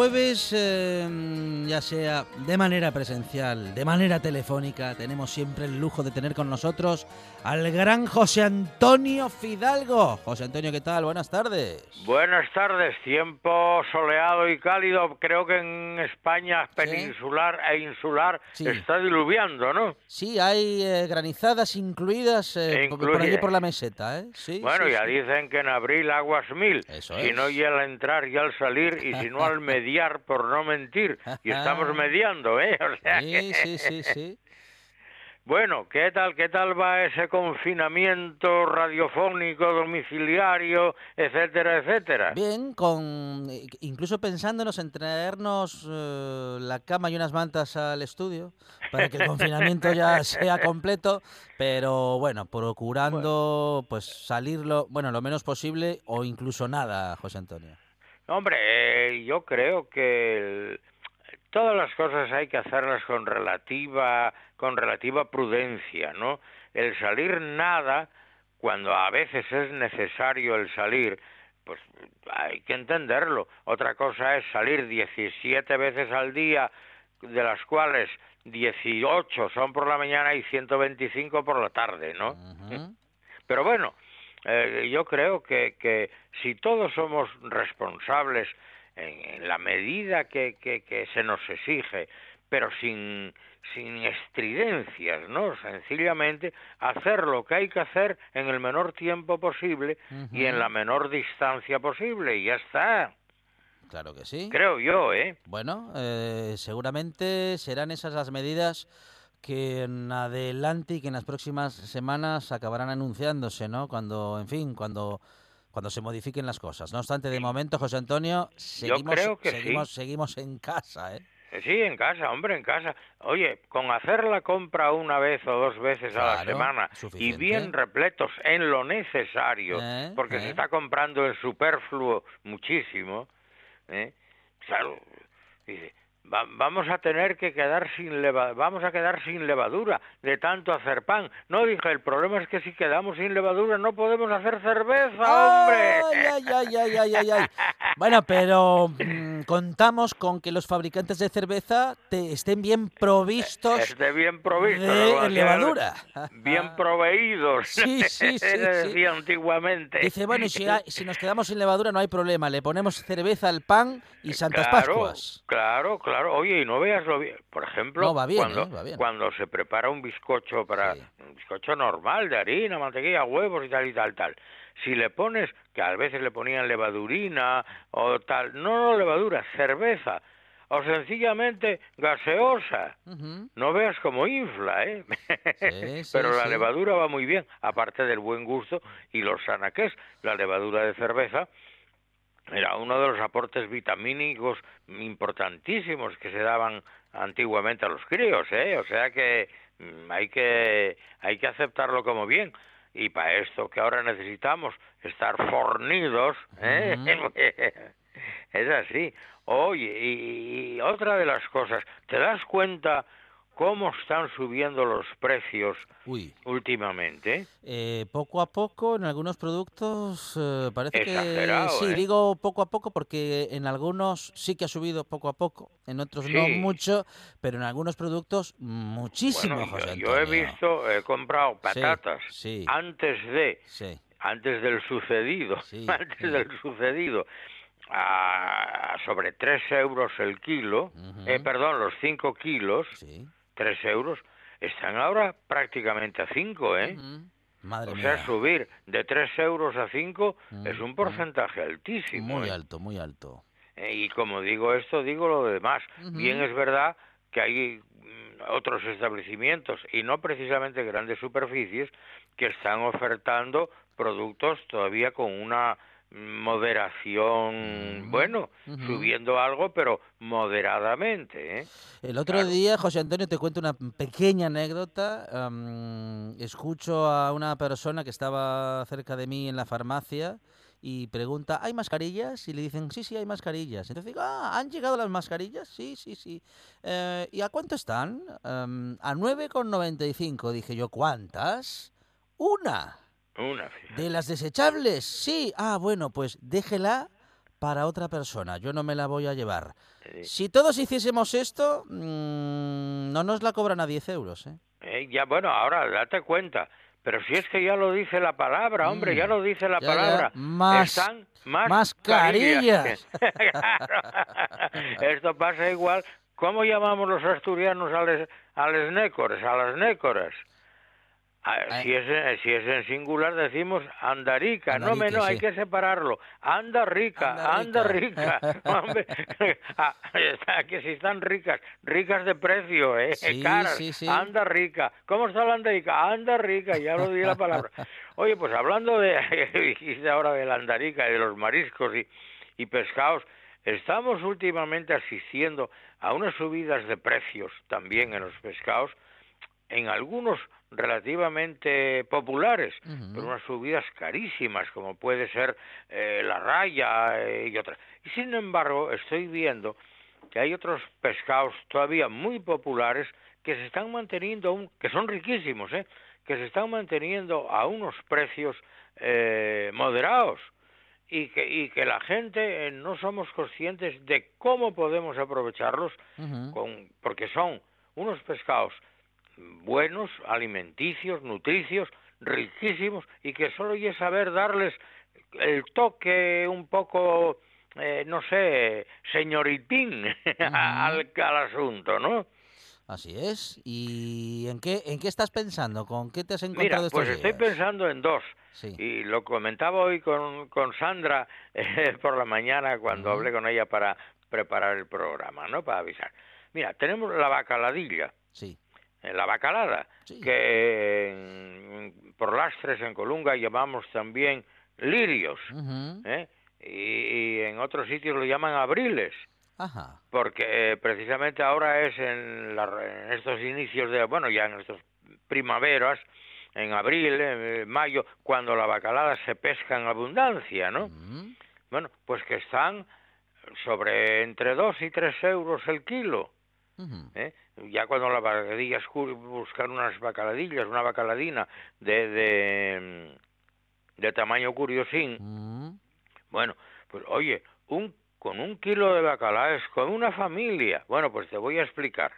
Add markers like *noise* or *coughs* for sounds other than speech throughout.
Jueves, em, ya sea de manera presencial, de manera telefónica, tenemos siempre el lujo de tener con nosotros al gran José Antonio Fidalgo. José Antonio, ¿qué tal? Buenas tardes. Buenas tardes, tiempo soleado y cálido. Creo que en España peninsular e insular está diluviando, ¿no? Sí, hay eh, granizadas incluidas eh, por allí por la meseta, ¿eh? Sí, bueno, ya dicen que en abril aguas mil. Eso si no y al entrar y al salir y si no al *laughs* mediar por no mentir. Y estamos *laughs* mediando, ¿eh? sí, sí, sí, sí. Bueno, ¿qué tal, qué tal va ese confinamiento radiofónico, domiciliario, etcétera, etcétera? Bien, con incluso pensándonos en traernos eh, la cama y unas mantas al estudio para que el confinamiento ya *laughs* sea completo, pero bueno, procurando pues salirlo, bueno, lo menos posible o incluso nada, José Antonio. Hombre, eh, yo creo que todas las cosas hay que hacerlas con relativa con relativa prudencia, ¿no? El salir nada, cuando a veces es necesario el salir, pues hay que entenderlo. Otra cosa es salir 17 veces al día, de las cuales 18 son por la mañana y 125 por la tarde, ¿no? *laughs* Pero bueno, eh, yo creo que, que si todos somos responsables en, la medida que, que, que se nos exige, pero sin sin estridencias, ¿no? Sencillamente hacer lo que hay que hacer en el menor tiempo posible y en la menor distancia posible y ya está. Claro que sí. Creo yo, ¿eh? Bueno, eh, seguramente serán esas las medidas que en adelante y que en las próximas semanas acabarán anunciándose, ¿no? Cuando, en fin, cuando cuando se modifiquen las cosas. No obstante, de momento, José Antonio, seguimos, seguimos, seguimos en casa, ¿eh? Eh, sí, en casa, hombre, en casa. Oye, con hacer la compra una vez o dos veces a la semana y bien repletos en lo necesario, eh, porque se eh. está comprando el superfluo muchísimo, ¿eh? Claro, dice, vamos a tener que quedar sin levadura, vamos a quedar sin levadura de tanto hacer pan. No dije, el problema es que si quedamos sin levadura no podemos hacer cerveza, hombre. Ay, ay, ay, ay, ay, ay. Bueno, pero mm, contamos con que los fabricantes de cerveza te estén bien provistos Esté bien provistos de levadura. Bien *laughs* proveídos. Sí, sí, *laughs* sí. decía antiguamente. Dice, bueno, si, si nos quedamos sin levadura no hay problema, le ponemos cerveza al pan y Santas Pascuas. Claro, claro claro, oye, y no veas lo bien. Por ejemplo, cuando, ¿eh? cuando se prepara un bizcocho para un bizcocho normal de harina, mantequilla, huevos y tal y tal tal. Si le pones, que a veces le ponían levadurina o tal, no, no levadura, cerveza, o sencillamente gaseosa. No veas cómo infla, ¿eh? *laughs* Pero la levadura va muy bien, aparte del buen gusto y lo sana que es. La levadura de cerveza era uno de los aportes vitamínicos importantísimos que se daban antiguamente a los críos, ¿eh? O sea que mm, hay que hay que aceptarlo como bien y para esto que ahora necesitamos estar fornidos, ¿eh? *laughs* es así. Oye, y, otra de las cosas, ¿te das cuenta cómo están subiendo los precios últimamente? Eh, poco a poco, en algunos productos eh, parece que... Sí, ¿eh? digo poco a poco porque en algunos sí que ha subido poco a poco, en otros no mucho, pero en algunos productos muchísimo, Yo he visto, he comprado patatas antes de... Antes del sucedido, *laughs* antes del sucedido, a sobre 3 euros el kilo, eh, perdón, los 5 kilos. 3 euros, están ahora prácticamente a 5, ¿eh? Madre o sea, subir de 3 euros a 5 es un porcentaje altísimo. Muy ¿eh? alto, muy alto. Eh, y como digo esto, digo lo demás. Bien es verdad que hay mm, otros establecimientos y no precisamente grandes superficies que están ofertando productos todavía con una moderación, bueno, subiendo algo, pero moderadamente. ¿eh? El otro día, José Antonio, te cuento una pequeña anécdota. escucho a una persona que estaba cerca de mí en la farmacia y pregunta, ¿hay mascarillas? Y le dicen, sí, sí, hay mascarillas. Entonces digo, ah, ¿han llegado las mascarillas? Sí, sí, sí. Eh, ¿Y a cuánto están? a 9,95. Dije yo, ¿cuántas? Una. ¿De las desechables? Sí. Ah, bueno, pues déjela para otra persona. Yo no me la voy a llevar. Si todos hiciésemos esto, mm, no nos la cobran a 10 euros. ¿eh? ¿eh? ya, bueno, ahora date cuenta. Pero si es que ya lo dice la palabra, hombre, ya mm. lo dice la palabra. Más, Están más mascarillas. *laughs* Esto pasa igual. ¿Cómo llamamos los asturianos a, les, a les nécores, a las nécoras? Ah, si, es, si es en singular decimos andarica, no menos hay que separarlo. Anda rica, anda rica. *laughs* *laughs* *laughs* Ah, que si están ricas, ricas de precio, eh, caras. Anda rica. ¿Cómo está la andarica? Anda rica, ya lo di la palabra. Oye, pues hablando de, dijiste ahora de la andarica y de los mariscos y, y pescados, estamos últimamente asistiendo a unas subidas de precios también en los pescados en algunos relativamente populares, pero unas subidas carísimas, como puede ser eh, la raya eh, y otras. Y sin embargo, estoy viendo que hay otros pescados todavía muy populares que se están manteniendo, que son riquísimos, ¿eh? que se están manteniendo a unos precios eh, moderados y que, y que la gente no somos conscientes de cómo podemos aprovecharlos, con, porque son unos pescados buenos, alimenticios, nutricios, riquísimos y que solo hay saber darles el toque un poco, eh, no sé, señoritín *laughs* al, asunto, ¿no? Así es. ¿Y en qué, en qué estás pensando? ¿Con qué te has encontrado Mira, pues estoy pensando en dos. Y lo comentaba hoy con, con Sandra eh, *laughs* por la mañana cuando hablé con ella para preparar el programa, ¿no? Para avisar. Mira, tenemos la bacaladilla. Sí en la bacalada, que por lastres en Colunga llamamos también lirios, ¿eh? y, en otros sitios lo llaman abriles, porque eh, precisamente ahora es en, estos inicios de, bueno, ya en estos primaveras, en abril, en mayo, cuando la bacalada se pesca en abundancia, ¿no? Bueno, pues que están sobre entre dos y tres euros el kilo. ¿Eh? Ya cuando las bacalladillas buscar unas bacaladillas, una bacaladina de, de, de tamaño curiosín, bueno, pues oye, un con un kilo de bacalaes, con una familia, bueno, pues te voy a explicar.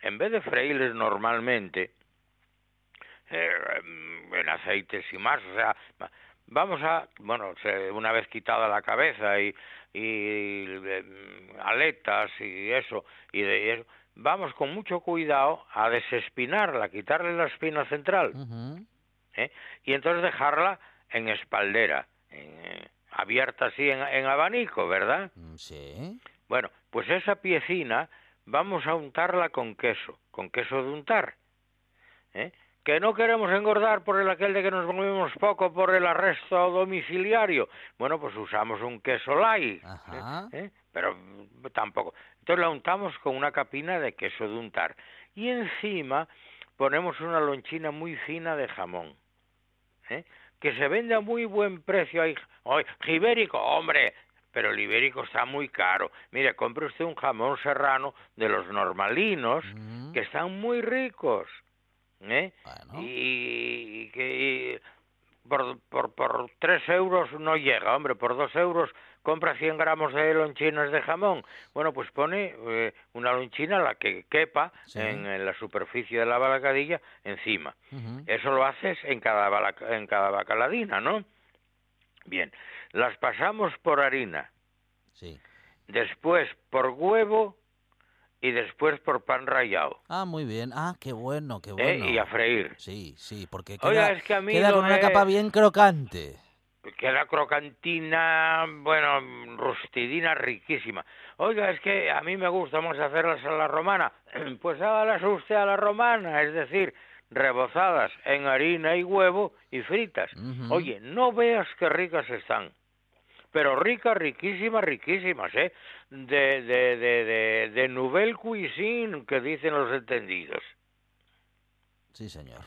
En vez de freírles normalmente, eh, en aceites y más, o sea, vamos a, bueno, una vez quitada la cabeza y, y mm, aletas y eso, y de eso, vamos con mucho cuidado a desespinarla, quitarle la espina central, ¿eh? y entonces dejarla en espaldera, en, abierta así en, en abanico, ¿verdad? Mm, Sí. Bueno, pues esa piecina vamos a untarla con queso, con queso de untar. ¿eh? Que no queremos engordar por el aquel de que nos movemos poco por el arresto domiciliario. Bueno, pues usamos un queso light, Ajá. ¿eh? pero tampoco. Entonces la untamos con una capina de queso de untar. Y encima ponemos una lonchina muy fina de jamón. ¿eh? que se vende a muy buen precio ahí. ¡Ay, ibérico! ¡Hombre! Pero el ibérico está muy caro. Mire, compre usted un jamón serrano de los normalinos, Mm, que están muy ricos. ¿Eh? Bueno. Y, y que y por, por, por tres euros no llega, hombre, por dos euros compra 100 gramos de lonchinas de jamón. Bueno, pues pone eh, una lonchina, la que quepa Sí. en, en la superficie de la balacadilla, encima. Eso lo haces en cada, en cada bacaladina, ¿no? Bien, las pasamos por harina, Sí. después por huevo y después por pan rallado, Ah, muy bien. Ah, qué bueno, qué ¿eh? bueno. Y a freír. Sí, sí, porque queda, Oiga, es que a mí queda no con una capa bien crocante. Queda crocantina, bueno, rustidina riquísima. Oiga, es que a mí me gusta más hacerlas a la romana. *clears throat* Pues hágalas usted a la romana, es decir, rebozadas en harina y huevo y fritas. Oye, no veas qué ricas están. Pero ricas, riquísimas, riquísimas, ¿eh? De, de, de, de, de nouvelle cuisine, que dicen los entendidos. Sí, señor.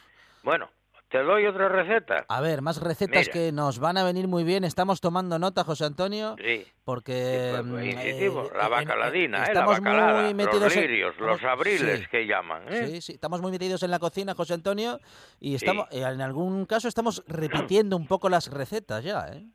Bueno, te doy otra receta. A ver, más recetas Mira. que nos van a venir muy bien. Estamos tomando nota, José Antonio, Sí. porque... Sí, pues, mm, insistimos, eh, la en- bacaladina, en- ¿eh? La estamos bacalada, muy metidos los en- lirios, los estamos- abriles sí. que llaman, ¿eh? Sí, sí, estamos muy metidos en la cocina, José Antonio, y estamos, eh, en algún caso estamos repitiendo un poco las recetas ya, ¿eh?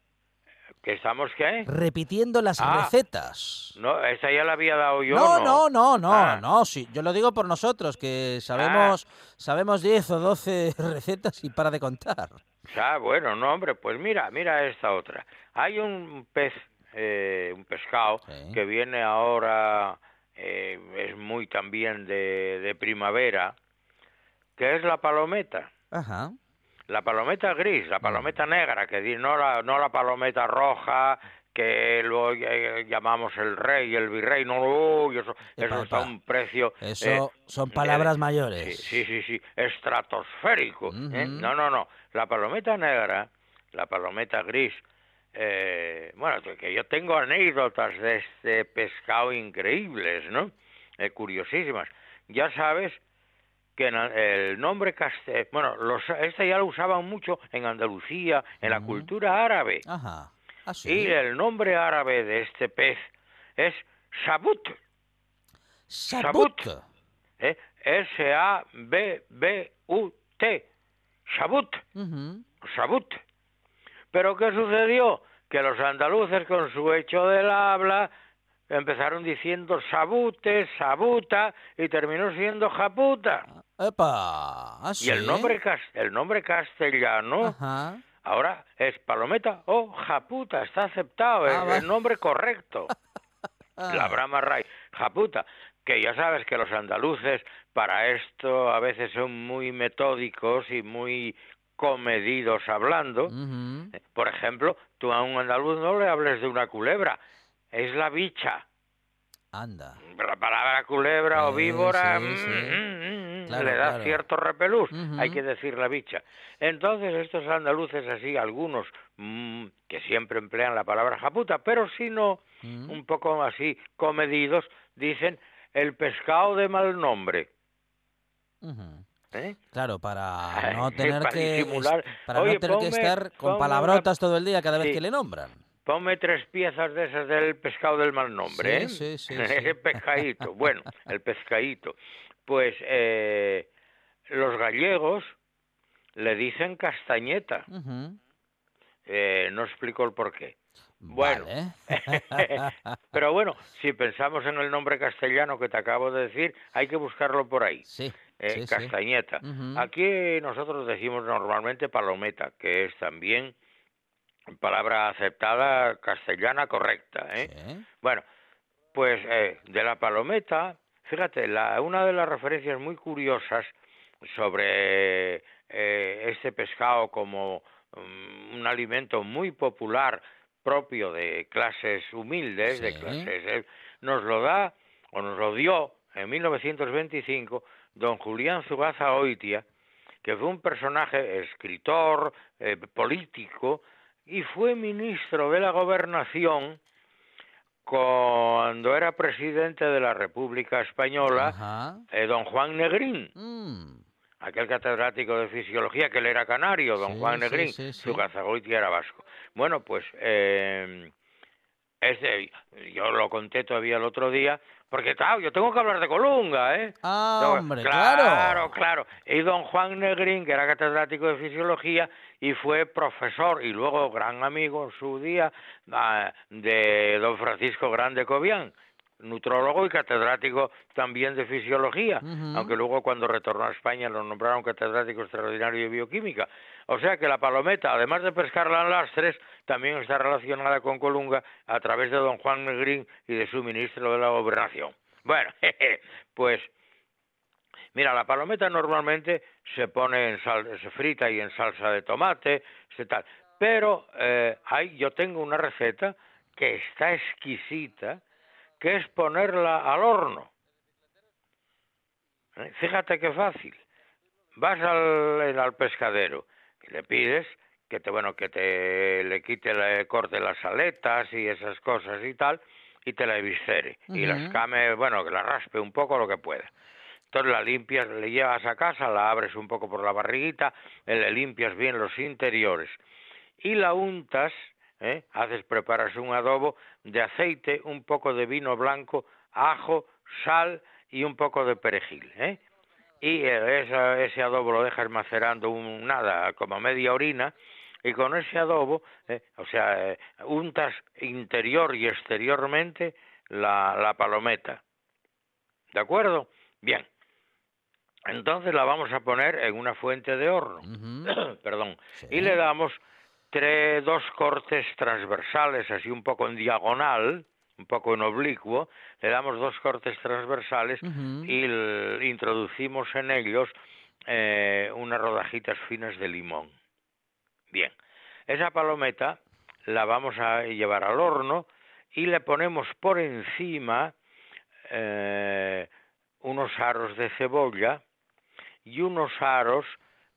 ¿Que estamos qué? Repitiendo las Ah. recetas. No, esa ya la había dado yo, No, ¿no? no, no, no, Ah. no, sí, yo lo digo por nosotros, que sabemos, sabemos 10 o 12 *laughs* recetas y para de contar. Ah, bueno, no, hombre, pues mira, mira esta otra. Hay un pez, eh, un pescado, Sí. que viene ahora, eh, es muy también de, de primavera, que es la palometa. Ajá. La palometa gris, la palometa negra, que no la, no la palometa roja, que luego eh, llamamos el rey, el virrey, no, eso, eso está a un precio... Eso eh, son palabras eh, mayores. Sí, sí, sí, sí, estratosférico. ¿eh? No, no, no. La palometa negra, la palometa gris, eh, bueno, que- yo tengo anécdotas de este pescado increíbles, ¿no? Eh, curiosísimas. Ya sabes que el nombre castellano, bueno, los, este ya lo usaban mucho en Andalucía, en la cultura árabe. Ajá. Ah, sí. Y el nombre árabe de este pez es sabut. Sabut. ¿eh? S-A-B-B-U-T. Sabut. Ujú. Sabut. Pero ¿qué sucedió? Que los andaluces con su hecho del habla empezaron diciendo sabute, sabuta y terminó siendo japuta. Epa. Ah, Y el nombre, el nombre castellano Ajá. ahora es palometa o japuta, está aceptado, Ah, es va. el nombre correcto. *laughs* La Ah. Brahma Ray, japuta, que ya sabes que los andaluces para esto a veces son muy metódicos y muy comedidos hablando. Ujú. Por ejemplo, tú a un andaluz no le hables de una culebra, es la bicha. Anda. La palabra culebra o Sí, víbora sí, mm, mm, mm, Claro, le da claro. cierto repelús, hay que decir la bicha. Entonces estos andaluces así, algunos mm, que siempre emplean la palabra japuta, pero si no, un poco así comedidos, dicen el pescado de mal nombre. ¿eh? Claro, para *laughs* no tener para que disimular. para Oye, no tener que estar con palabrotas todo el día cada vez Sí. que le nombran. Ponme tres piezas de esas del pescado del mal nombre, Sí, ¿eh? sí, sí, Ese *laughs* sí. pescadito, bueno, el pescadito. Pues eh, los gallegos le dicen castañeta. Eh, no explico el por qué. Bueno. Vale. *laughs* Pero bueno, si pensamos en el nombre castellano que te acabo de decir, hay que buscarlo por ahí. sí, eh, sí, sí. castañeta. Aquí nosotros decimos normalmente palometa, que es también palabra aceptada castellana correcta. ¿eh? Sí. Bueno, pues eh, de la palometa, fíjate, la, una de las referencias muy curiosas sobre eh, este pescado como mm, un alimento muy popular propio de clases humildes, de clases, eh, nos lo da o nos lo dio en 1925 don Julián Zugaza Oitia, que fue un personaje escritor, eh, político y fue ministro de la gobernación cuando era presidente de la República Española eh, don Juan Negrín, Mm, aquel catedrático de fisiología que él era canario, don Sí, Juan Negrín, sí, sí. su Gazagoiti era vasco. Bueno, pues eh, ese, yo lo conté todavía el otro día, porque claro, yo tengo que hablar de Colunga, ¿eh? Ah, hombre, claro, claro. claro. Y don Juan Negrín, que era catedrático de fisiología y fue profesor y luego gran amigo en su día ah, de don Francisco Grande Cobian, nutrólogo y catedrático también de fisiología, aunque luego cuando retornó a España lo nombraron catedrático extraordinario de bioquímica. O sea que la palometa, además de pescarla en lastres, también está relacionada con Colunga a través de don Juan Negrín y de su ministro de la Gobernación. Bueno, *laughs* pues Mira, la palometa normalmente se pone en sal, se frita y en salsa de tomate, se tal. Pero eh, hay, yo tengo una receta que está exquisita, que es ponerla al horno. Fíjate qué fácil. Vas al, al pescadero y le pides que te, bueno, que te le quite, le corte las aletas y esas cosas y tal, y te la eviscere. Y las came, bueno, que la raspe un poco lo que pueda. Entonces la limpias, le llevas a casa, la abres un poco por la barriguita, le limpias bien los interiores y la untas, ¿eh? haces, preparas un adobo de aceite, un poco de vino blanco, ajo, sal y un poco de perejil, ¿eh? Y eh, esa- ese adobo lo dejas macerando un, nada, como media orina, y con ese adobo, eh, o sea, eh, untas interior y exteriormente la, la palometa. ¿De acuerdo? Bien. Entonces la vamos a poner en una fuente de horno. *coughs* Perdón. Sí. Y le damos tres, dos cortes transversales, así un poco en diagonal, un poco en oblicuo. Le damos dos cortes transversales y introducimos en ellos eh, unas rodajitas finas de limón. Bien, esa palometa la vamos a llevar al horno y le ponemos por encima eh, unos aros de cebolla y unos aros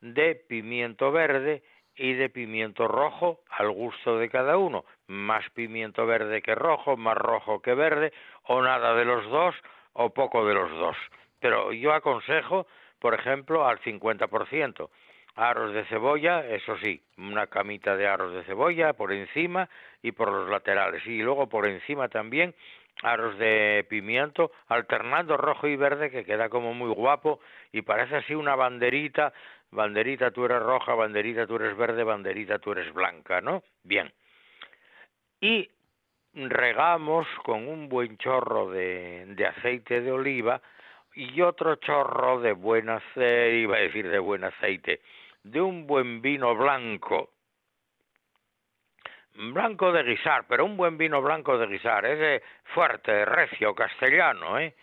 de pimiento verde y de pimiento rojo al gusto de cada uno. Más pimiento verde que rojo, más rojo que verde, o nada de los dos, o poco de los dos. Pero yo aconsejo, por ejemplo, al 50%. Aros de cebolla, eso sí, una camita de aros de cebolla por encima y por los laterales. Y luego por encima también aros de pimiento, alternando rojo y verde, que queda como muy guapo y parece así una banderita, banderita tú eres roja, banderita tú eres verde, banderita tú eres blanca, ¿no? Bien. Y regamos con un buen chorro de, de aceite de oliva y otro chorro de buen aceite, iba a decir de buen aceite, de un buen vino blanco, blanco de guisar, pero un buen vino blanco de guisar, ese fuerte, recio, castellano, ¿eh?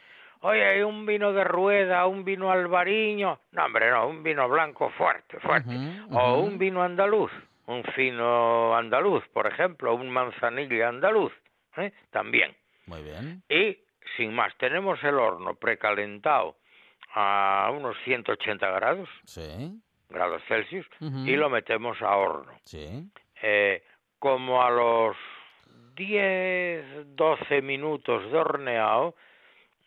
Oye, hay un vino de rueda, un vino albariño. No, hombre, no, un vino blanco fuerte, fuerte. O un vino andaluz, un fino andaluz, por ejemplo, un manzanilla andaluz, ¿eh? También. Muy bien. Y, sin más, tenemos el horno precalentado a unos 180 grados, Sí. grados Celsius, y lo metemos a horno. Sí. Eh, como a los 10, 12 minutos de horneado,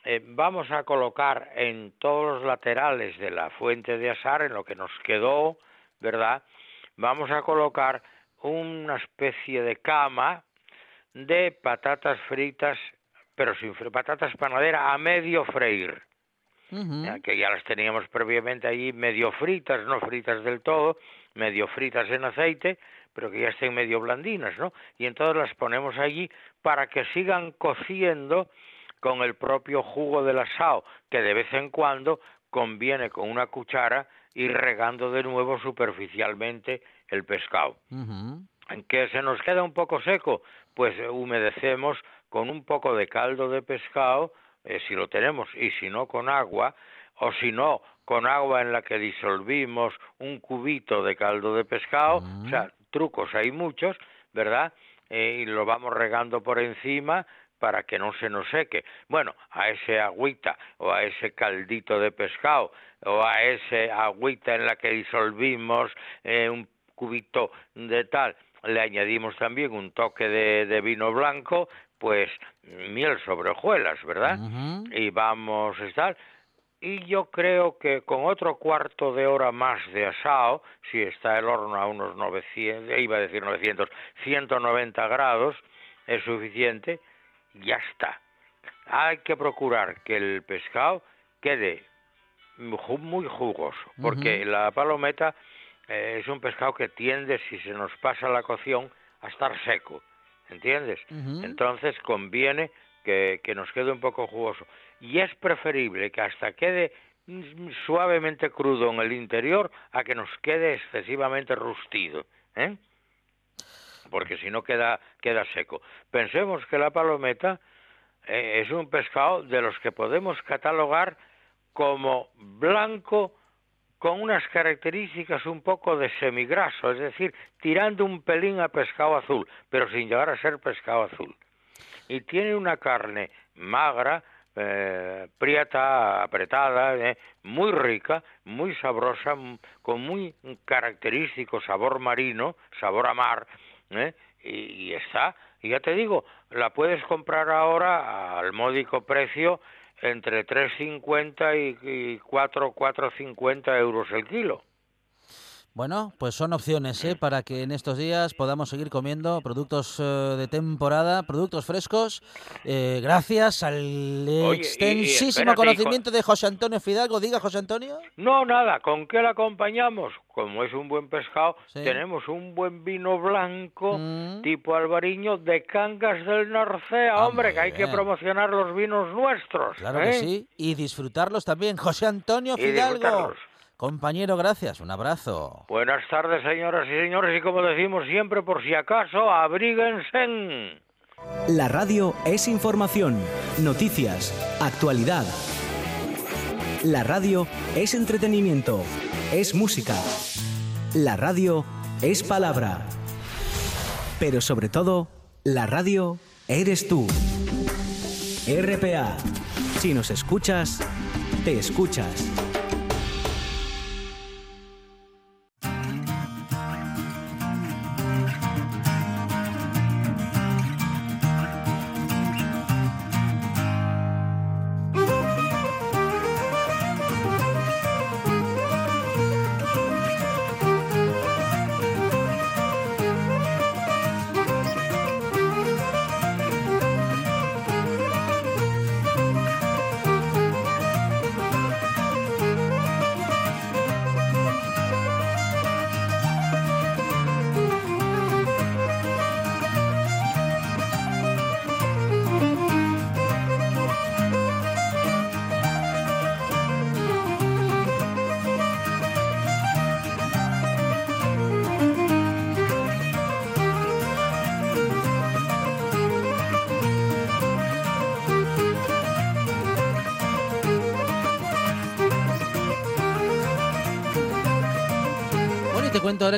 eh, vamos a colocar en todos los laterales de la fuente de asar, en lo que nos quedó, ¿verdad? Vamos a colocar una especie de cama de patatas fritas, pero sin patatas panadera a medio freír que ya las teníamos previamente allí medio fritas, no fritas del todo, medio fritas en aceite, pero que ya estén medio blandinas, ¿no? Y entonces las ponemos allí para que sigan cociendo con el propio jugo del asado, que de vez en cuando conviene con una cuchara ir regando de nuevo superficialmente el pescado. ¿En que se nos queda un poco seco? Pues humedecemos con un poco de caldo de pescado, eh, si lo tenemos, y si no con agua, o si no con agua en la que disolvimos un cubito de caldo de pescado, o sea, trucos hay muchos, ¿verdad? Eh, y lo vamos regando por encima para que no se nos seque. Bueno, a ese agüita o a ese caldito de pescado o a ese agüita en la que disolvimos eh, un cubito de tal, le añadimos también un toque de, de vino blanco, pues miel sobre hojuelas, ¿verdad? Y vamos a estar. Y yo creo que con otro cuarto de hora más de asado, si está el horno a unos 900, iba a decir 900, 190 grados, es suficiente, ya está. Hay que procurar que el pescado quede muy jugoso, porque la palometa eh, es un pescado que tiende, si se nos pasa la cocción, a estar seco, ¿entiendes? Entonces conviene que, que nos quede un poco jugoso. Y es preferible que hasta quede mm, suavemente crudo en el interior a que nos quede excesivamente rustido, ¿eh? Porque si no queda, queda seco. Pensemos que la palometa eh, es un pescado de los que podemos catalogar como blanco con unas características un poco de semigraso, es decir, tirando un pelín a pescado azul, pero sin llegar a ser pescado azul. Y tiene una carne magra, eh, prieta, apretada, eh, muy rica, muy sabrosa, con muy característico sabor marino, sabor a mar, ¿eh? y, está, y ya te digo, la puedes comprar ahora al módico precio entre 3,50 y, y 4, 4,50 euros el kilo. Bueno, pues son opciones ¿eh? para que en estos días podamos seguir comiendo productos eh, de temporada, productos frescos, eh, gracias al y- y extensísimo espérate, conocimiento de José Antonio Fidalgo. Diga, José Antonio. No, nada, ¿con qué la acompañamos? Como es un buen pescado, Sí. tenemos un buen vino blanco Mm. tipo albariño de Cangas del Narcea, Ah, hombre, que hay que promocionar los vinos nuestros. Claro ¿eh? que sí. Y disfrutarlos también. José Antonio Fidalgo. Compañero, gracias. Un abrazo. Buenas tardes, señoras y señores, y como decimos siempre, por si acaso, abríguense. La radio es información, noticias, actualidad. La radio es entretenimiento, es música. La radio es palabra. Pero sobre todo, la radio eres tú. RPA. Si nos escuchas, te escuchas.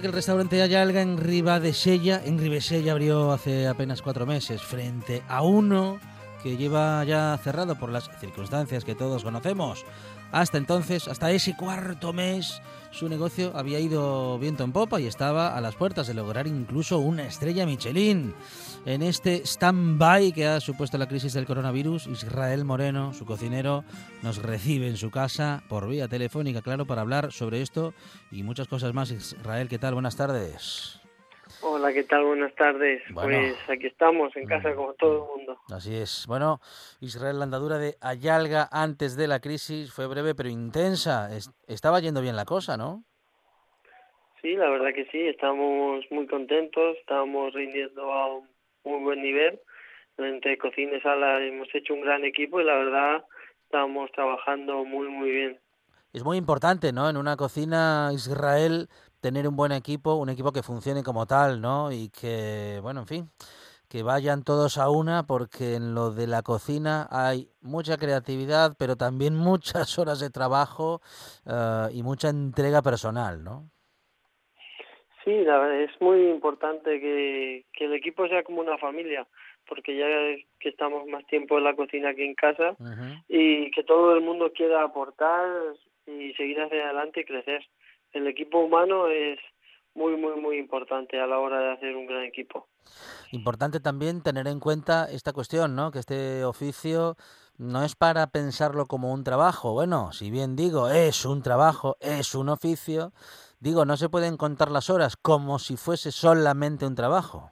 El restaurante Ayalga en Ribadesella, en Ribesella abrió hace apenas cuatro meses, frente a uno que lleva ya cerrado por las circunstancias que todos conocemos. Hasta entonces, hasta ese cuarto mes, su negocio había ido viento en popa y estaba a las puertas de lograr incluso una estrella Michelin. En este stand-by que ha supuesto la crisis del coronavirus, Israel Moreno, su cocinero, nos recibe en su casa por vía telefónica, claro, para hablar sobre esto y muchas cosas más. Israel, ¿qué tal? Buenas tardes. Hola, ¿qué tal? Buenas tardes. Bueno. Pues aquí estamos, en casa Mm. como todo el mundo. Así es. Bueno, Israel, la andadura de Ayalga antes de la crisis fue breve pero intensa. Es- estaba yendo bien la cosa, ¿no? Sí, la verdad que sí, estamos muy contentos, estamos rindiendo a un muy buen nivel. Entre cocina y sala hemos hecho un gran equipo y la verdad estamos trabajando muy, muy bien. Es muy importante, ¿no? En una cocina Israel tener un buen equipo, un equipo que funcione como tal, ¿no? Y que, bueno, en fin, que vayan todos a una porque en lo de la cocina hay mucha creatividad, pero también *laughs* muchas horas de trabajo eh, y mucha entrega personal, ¿no? Sí, la verdad, es muy importante que, que el equipo sea como una familia, porque ya que estamos más tiempo en la cocina que en casa y que todo el mundo quiera aportar y seguir hacia adelante y crecer. El equipo humano es muy, muy, muy importante a la hora de hacer un gran equipo. Importante también tener en cuenta esta cuestión, ¿no? Que este oficio no es para pensarlo como un trabajo. Bueno, si bien digo, es un trabajo, es un oficio, digo, no se pueden contar las horas como si fuese solamente un trabajo.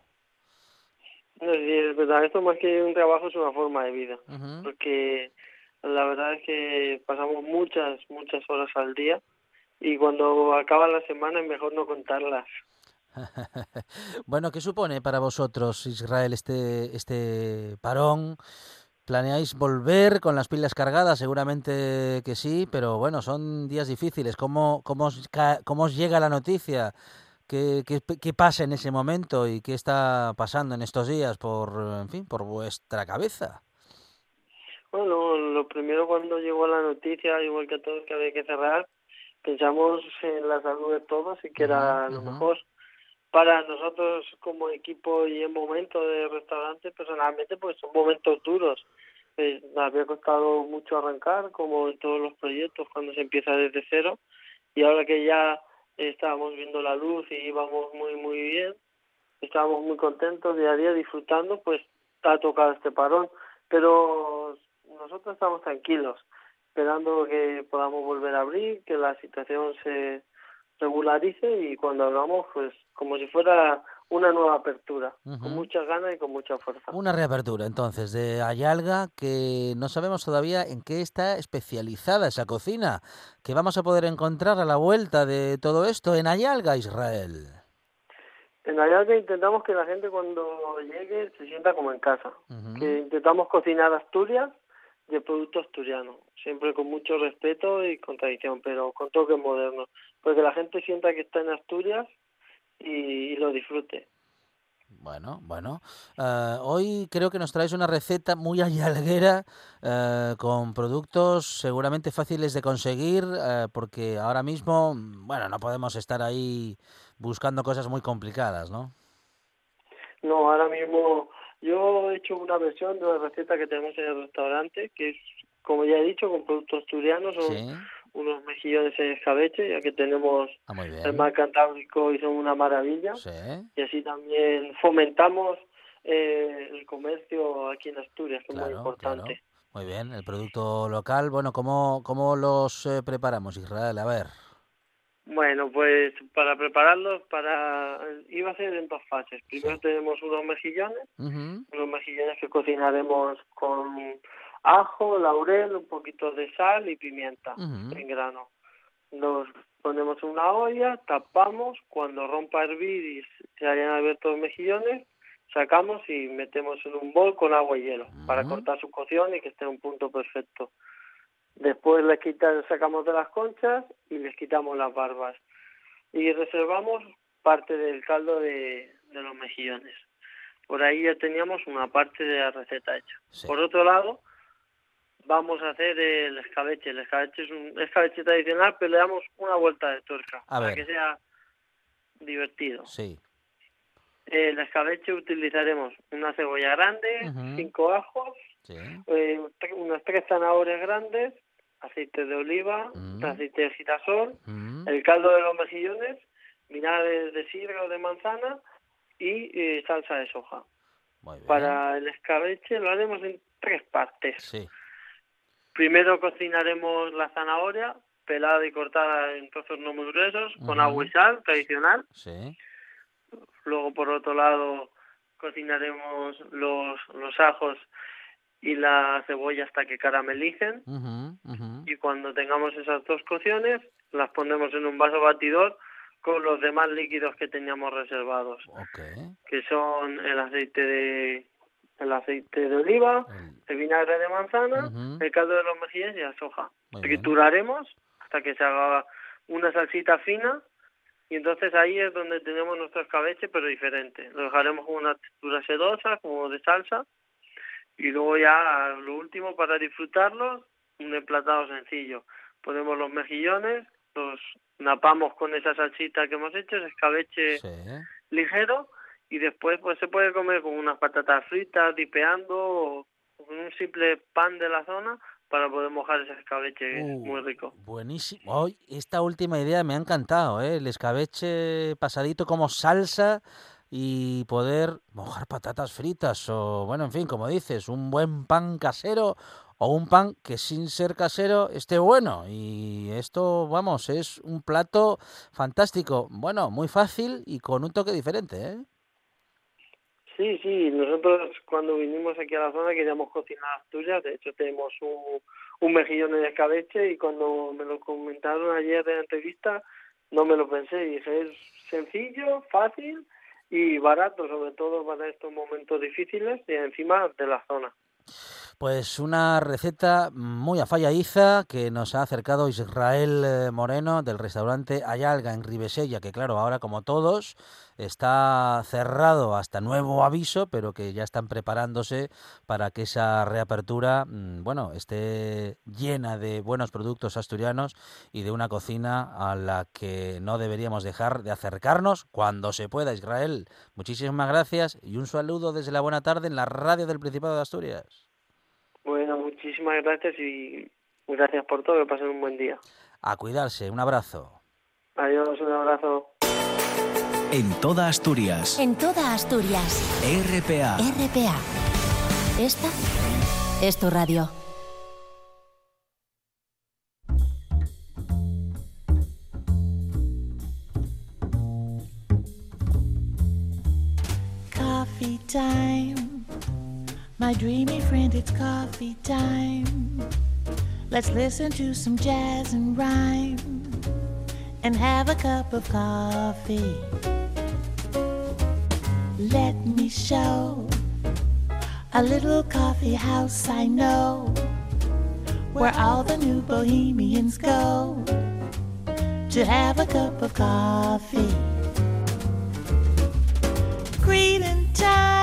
No, es verdad, esto más que un trabajo es una forma de vida, porque la verdad es que pasamos muchas, muchas horas al día y cuando acaba la semana es mejor no contarlas. *laughs* bueno, ¿qué supone para vosotros, Israel, este, este parón? ¿Planeáis volver con las pilas cargadas? Seguramente que sí, pero bueno, son días difíciles. ¿Cómo, cómo, os, cómo os llega la noticia? ¿Qué, qué, qué pasa en ese momento y qué está pasando en estos días por, en fin, por vuestra cabeza? Bueno, lo primero cuando llegó la noticia, igual que a todos que había que cerrar, pensamos en la salud de todos y que era lo mejor. Para nosotros como equipo y en momento de restaurante personalmente pues son momentos duros. Eh, había costado mucho arrancar como en todos los proyectos cuando se empieza desde cero. Y ahora que ya estábamos viendo la luz y íbamos muy muy bien estábamos muy contentos día a día disfrutando pues ha tocado este parón. Pero nosotros estamos tranquilos esperando que podamos volver a abrir, que la situación se regularice y cuando hablamos, pues como si fuera una nueva apertura, con muchas ganas y con mucha fuerza. Una reapertura entonces de Ayalga, que no sabemos todavía en qué está especializada esa cocina, que vamos a poder encontrar a la vuelta de todo esto en Ayalga, Israel. En Ayalga intentamos que la gente cuando llegue se sienta como en casa, que intentamos cocinar Asturias de producto asturiano, siempre con mucho respeto y con tradición, pero con toque moderno, porque la gente sienta que está en Asturias y, lo disfrute. Bueno, bueno. Eh, hoy creo que nos traes una receta muy ayalguera eh, con productos seguramente fáciles de conseguir eh, porque ahora mismo, bueno, no podemos estar ahí buscando cosas muy complicadas, ¿no? No, ahora mismo yo he hecho una versión de la receta que tenemos en el restaurante, que es, como ya he dicho, con productos asturianos, son unos mejillones en escabeche, ya que tenemos ah, el mar Cantábrico y son una maravilla. Y así también fomentamos eh, el comercio aquí en Asturias, que es muy importante. Muy bien, el producto local. Bueno, ¿cómo, cómo los eh, preparamos, Israel? A ver. Bueno, pues para prepararlos, para iba a ser en dos fases. Primero tenemos unos mejillones, unos mejillones que cocinaremos con ajo, laurel, un poquito de sal y pimienta en grano. Los ponemos en una olla, tapamos, cuando rompa a hervir y se hayan abierto los mejillones, sacamos y metemos en un bol con agua y hielo para cortar su cocción y que esté en un punto perfecto. Después les quita, sacamos de las conchas y les quitamos las barbas. Y reservamos parte del caldo de, los mejillones. Por ahí ya teníamos una parte de la receta hecha. Por otro lado, vamos a hacer el escabeche. El escabeche es un escabeche tradicional, pero le damos una vuelta de tuerca para que sea divertido. Sí. El escabeche utilizaremos una cebolla grande, cinco ajos, eh, unas tres zanahorias grandes, aceite de oliva, mm. aceite de girasol, mm. el caldo de los mejillones, vinagre de sidra o de manzana y eh, salsa de soja. Para el escabeche lo haremos en tres partes. Primero cocinaremos la zanahoria, pelada y cortada en trozos no muy gruesos, con agua y sal tradicional. Luego, por otro lado, cocinaremos los, los ajos y la cebolla hasta que caramelicen. Y cuando tengamos esas dos cocciones las ponemos en un vaso batidor con los demás líquidos que teníamos reservados que son el aceite de el aceite de oliva el, vinagre de manzana el caldo de los mejillones y la soja. Trituraremos hasta que se haga una salsita fina y entonces ahí es donde tenemos nuestro escabeche, pero diferente. Lo dejaremos con una textura sedosa, como de salsa, y luego ya lo último para disfrutarlo, un emplatado sencillo. Ponemos los mejillones, los napamos con esa salsita que hemos hecho, ese escabeche ligero, y después pues se puede comer con unas patatas fritas, dipeando, o con un simple pan de la zona, para poder mojar ese escabeche, es muy uh, rico. Buenísimo. esta última idea me ha encantado, ¿eh? el escabeche pasadito como salsa y poder mojar patatas fritas o, bueno, en fin, como dices, un buen pan casero o un pan que sin ser casero esté bueno. Y esto, vamos, es un plato fantástico. Bueno, muy fácil y con un toque diferente, ¿eh? Sí, sí, nosotros cuando vinimos aquí a la zona queríamos cocinar Asturias, de hecho tenemos un, mejillón de escabeche y cuando me lo comentaron ayer en la entrevista no me lo pensé y dije es sencillo, fácil y barato, sobre todo para estos momentos difíciles y encima de la zona. Pues una receta muy afalladiza que nos ha acercado Israel eh, Moreno del restaurante Ayalga en Ribesella, que claro, ahora como todos está cerrado hasta nuevo aviso, pero que ya están preparándose para que esa reapertura, mm, bueno, esté llena de buenos productos asturianos y de una cocina a la que no deberíamos dejar de acercarnos cuando se pueda. Israel, muchísimas gracias y un saludo desde la buena tarde en la radio del Principado de Asturias. Bueno, muchísimas gracias y gracias por todo. Que pasen un buen día. A cuidarse. Un abrazo. Adiós, un abrazo. En toda Asturias. En toda Asturias. RPA. RPA. Esta es tu radio. Coffee time. My dreamy friend, it's coffee time. Let's listen to some jazz and rhyme and have a cup of coffee. Let me show a little coffee house I know where all the new bohemians go to have a cup of coffee. Greeting time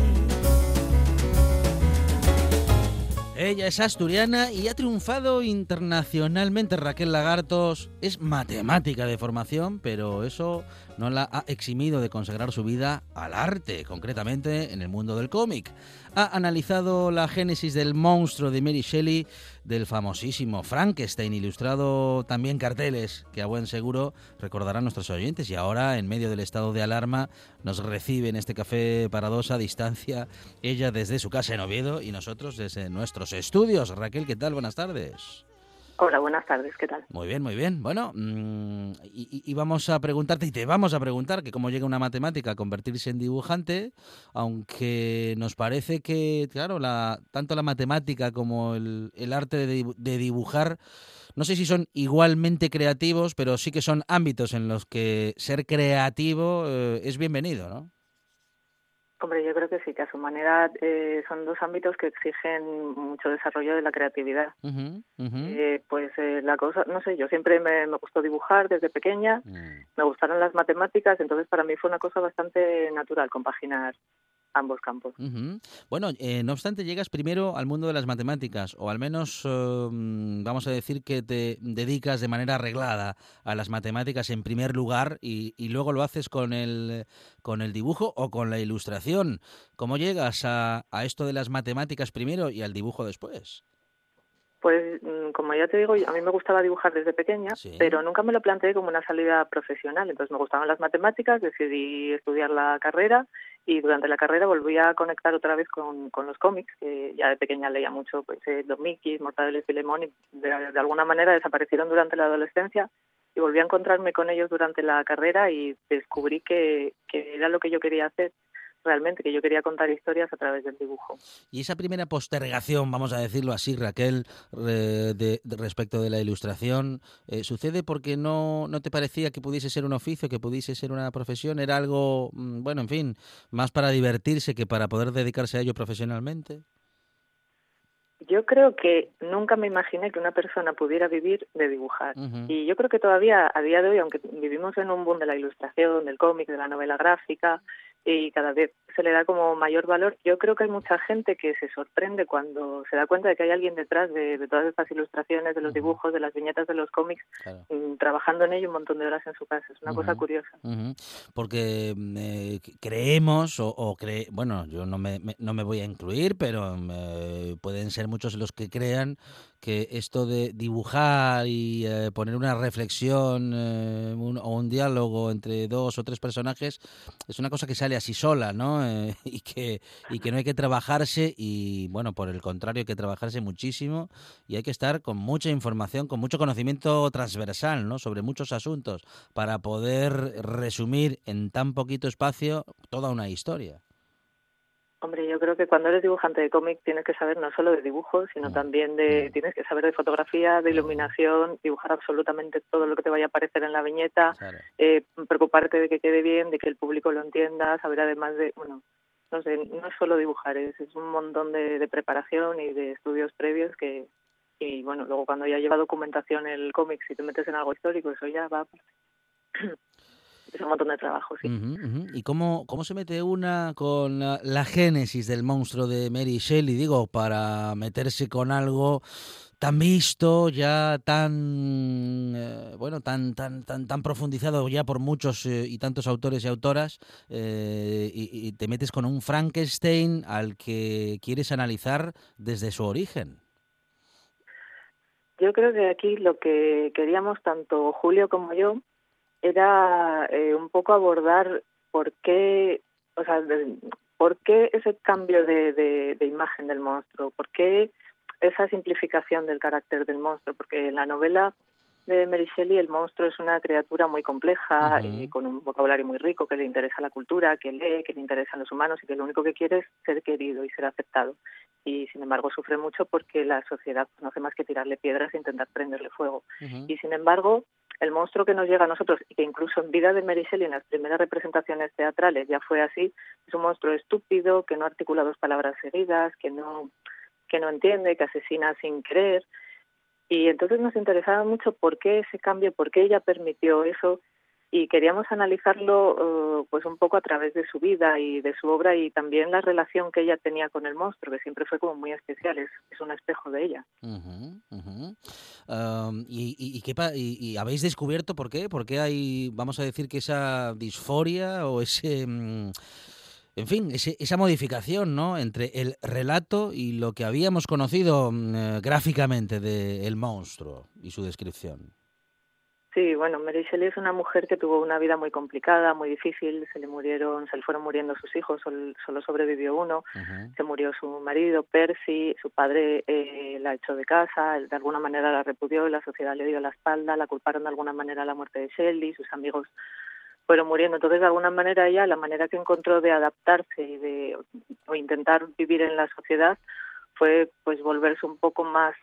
Ella es asturiana y ha triunfado internacionalmente. Raquel Lagartos es matemática de formación, pero eso no la ha eximido de consagrar su vida al arte, concretamente en el mundo del cómic. Ha analizado la génesis del monstruo de Mary Shelley, del famosísimo Frankenstein, ilustrado también carteles que a buen seguro recordarán nuestros oyentes. Y ahora, en medio del estado de alarma, nos recibe en este café paradosa a distancia, ella desde su casa en Oviedo y nosotros desde nuestros estudios. Raquel, ¿qué tal? Buenas tardes. Hola, buenas tardes, ¿qué tal? Muy bien, muy bien. Bueno, mm, y, vamos a preguntarte, y te vamos a preguntar, que cómo llega una matemática a convertirse en dibujante, aunque nos parece que, claro, la, tanto la matemática como el, arte de, dibujar, no sé si son igualmente creativos, pero sí que son ámbitos en los que ser creativo eh, es bienvenido, ¿no? Hombre, yo creo que sí, que a su manera eh, son dos ámbitos que exigen mucho desarrollo de la creatividad. Eh, pues eh, la cosa, no sé, yo siempre me, gustó dibujar desde pequeña, mm. me gustaron las matemáticas, entonces para mí fue una cosa bastante natural compaginar ambos campos. Bueno, eh, no obstante, llegas primero al mundo de las matemáticas, o al menos em, vamos a decir que te dedicas de manera arreglada a las matemáticas en primer lugar y, y, luego lo haces con el, con el dibujo o con la ilustración. ¿Cómo llegas a, a esto de las matemáticas primero y al dibujo después? Pues mm, como ya te digo, a mí me gustaba dibujar desde pequeña, pero nunca me lo planteé como una salida profesional. Entonces me gustaban las matemáticas, decidí estudiar la carrera y durante la carrera volví a conectar otra vez con, con los cómics, que ya de pequeña leía mucho, pues eh, Los Mickey, Mortadelo y Filemón, y de, alguna manera desaparecieron durante la adolescencia y volví a encontrarme con ellos durante la carrera y descubrí que, que era lo que yo quería hacer realmente, que yo quería contar historias a través del dibujo. Y esa primera postergación, vamos a decirlo así, Raquel, de, respecto de la ilustración, eh, ¿sucede porque no, no te parecía que pudiese ser un oficio, que pudiese ser una profesión? ¿Era algo, mm, bueno, en fin, más para divertirse que para poder dedicarse a ello profesionalmente? Yo creo que nunca me imaginé que una persona pudiera vivir de dibujar. Y yo creo que todavía a día de hoy, aunque vivimos en un boom de la ilustración, del cómic, de la novela gráfica, y cada vez se le da como mayor valor. Yo creo que hay mucha gente que se sorprende cuando se da cuenta de que hay alguien detrás de, todas estas ilustraciones, de los dibujos, de las viñetas de los cómics, mm, trabajando en ello un montón de horas en su casa. Es una cosa curiosa. Porque mm, eh, creemos, o, cree, bueno, yo no me, no me voy a incluir, pero mm, pueden ser muchos los que crean que esto de dibujar y eh, poner una reflexión eh, o un diálogo entre dos o tres personajes es una cosa que sale así sola, ¿no? Eh, *laughs* y, que, y que no hay que trabajarse y, bueno, por el contrario, hay que trabajarse muchísimo y hay que estar con mucha información, con mucho conocimiento transversal, ¿no? Sobre muchos asuntos para poder resumir en tan poquito espacio toda una historia. Hombre, yo creo que cuando eres dibujante de cómic tienes que saber no solo de dibujos, sino también de tienes que saber de fotografía, de iluminación, dibujar absolutamente todo lo que te vaya a aparecer en la viñeta, eh, preocuparte de que quede bien, de que el público lo entienda, saber además de, bueno, no sé, no es solo dibujar, es, un montón de, preparación y de estudios previos que, y bueno, luego cuando ya lleva documentación el cómic, si te metes en algo histórico, eso ya va *clears throat* es un montón de trabajo, sí. ¿Y cómo, cómo se mete una con la, génesis del monstruo de Mary Shelley? Digo, para meterse con algo tan visto, ya tan eh, bueno, tan tan tan tan profundizado ya por muchos eh, y tantos autores y autoras, eh, y, y, te metes con un Frankenstein al que quieres analizar desde su origen. Yo creo que aquí lo que queríamos tanto Julio como yo era eh, un poco abordar por qué, o sea, por qué ese cambio de, de, imagen del monstruo, por qué esa simplificación del carácter del monstruo, porque en la novela de Mary Shelley el monstruo es una criatura muy compleja, y con un vocabulario muy rico, que le interesa la cultura, que lee, que le interesan los humanos y que lo único que quiere es ser querido y ser aceptado. Y sin embargo sufre mucho porque la sociedad no hace más que tirarle piedras e intentar prenderle fuego. Y sin embargo el monstruo que nos llega a nosotros y que incluso en vida de Mary Shelley en las primeras representaciones teatrales ya fue así, es un monstruo estúpido que no articula dos palabras seguidas, que no que no entiende, que asesina sin querer. Y entonces nos interesaba mucho por qué ese cambio, por qué ella permitió eso y queríamos analizarlo eh, pues un poco a través de su vida y de su obra y también la relación que ella tenía con el monstruo, que siempre fue como muy especial, es, un espejo de ella. ¿y, qué y, habéis descubierto por qué? ¿Por qué hay, vamos a decir, que esa disforia o ese... Mm, en fin, esa modificación ¿no? entre el relato y lo que habíamos conocido mm, eh, gráficamente del monstruo y su descripción. Sí, bueno, Mary Shelley es una mujer que tuvo una vida muy complicada, muy difícil. Se le murieron, se le fueron muriendo sus hijos, solo, sobrevivió uno. Se murió su marido, Percy. Su padre eh, la echó de casa, de alguna manera la repudió, la sociedad le dio la espalda, la culparon de alguna manera a la muerte de Shelley. Sus amigos fueron muriendo. Entonces, de alguna manera ella, la manera que encontró de adaptarse y de o intentar vivir en la sociedad fue, pues, volverse un poco más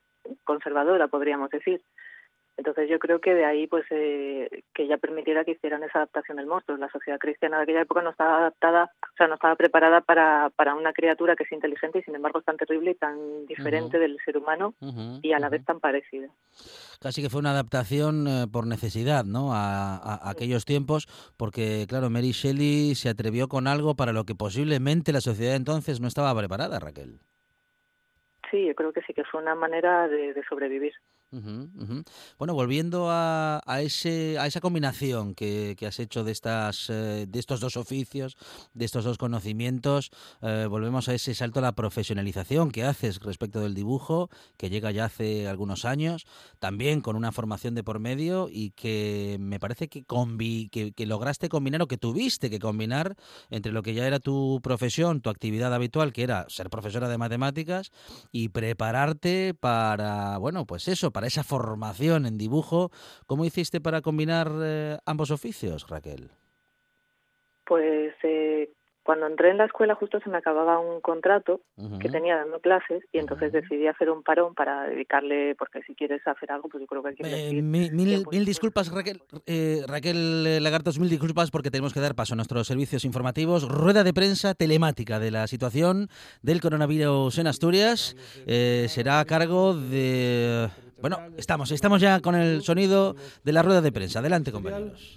conservadora, podríamos decir. Entonces yo creo que de ahí pues eh, que ella permitiera que hicieran esa adaptación del monstruo. La sociedad cristiana de aquella época no estaba adaptada, o sea, no estaba preparada para, para una criatura que es inteligente y sin embargo es tan terrible y tan diferente del ser humano y a la vez tan parecida. Casi que fue una adaptación eh, por necesidad, ¿no? A, a, aquellos tiempos, porque claro, Mary Shelley se atrevió con algo para lo que posiblemente la sociedad entonces no estaba preparada, Raquel. Sí, yo creo que sí que fue una manera de, de sobrevivir. Bueno, volviendo a, a, ese, a esa combinación que, que has hecho de, estas, eh, de estos dos oficios, de estos dos conocimientos, eh, volvemos a ese salto a la profesionalización que haces respecto del dibujo, que llega ya hace algunos años, también con una formación de por medio y que me parece que, combi, que, que lograste combinar o que tuviste que combinar entre lo que ya era tu profesión, tu actividad habitual, que era ser profesora de matemáticas, y prepararte para, bueno, pues eso, para esa formación en dibujo. ¿Cómo hiciste para combinar eh, ambos oficios, Raquel? Pues eh, cuando entré en la escuela justo se me acababa un contrato que tenía dando clases y entonces decidí hacer un parón para dedicarle, porque si quieres hacer algo, pues yo creo que hay que... Eh, mil, mil, disculpas, Raquel, eh, Raquel Lagartos, mil disculpas porque tenemos que dar paso a nuestros servicios informativos. Rueda de prensa telemática de la situación del coronavirus en Asturias eh, será a cargo de... Bueno, estamos, estamos ya con el sonido de la rueda de prensa. Adelante, compañeros.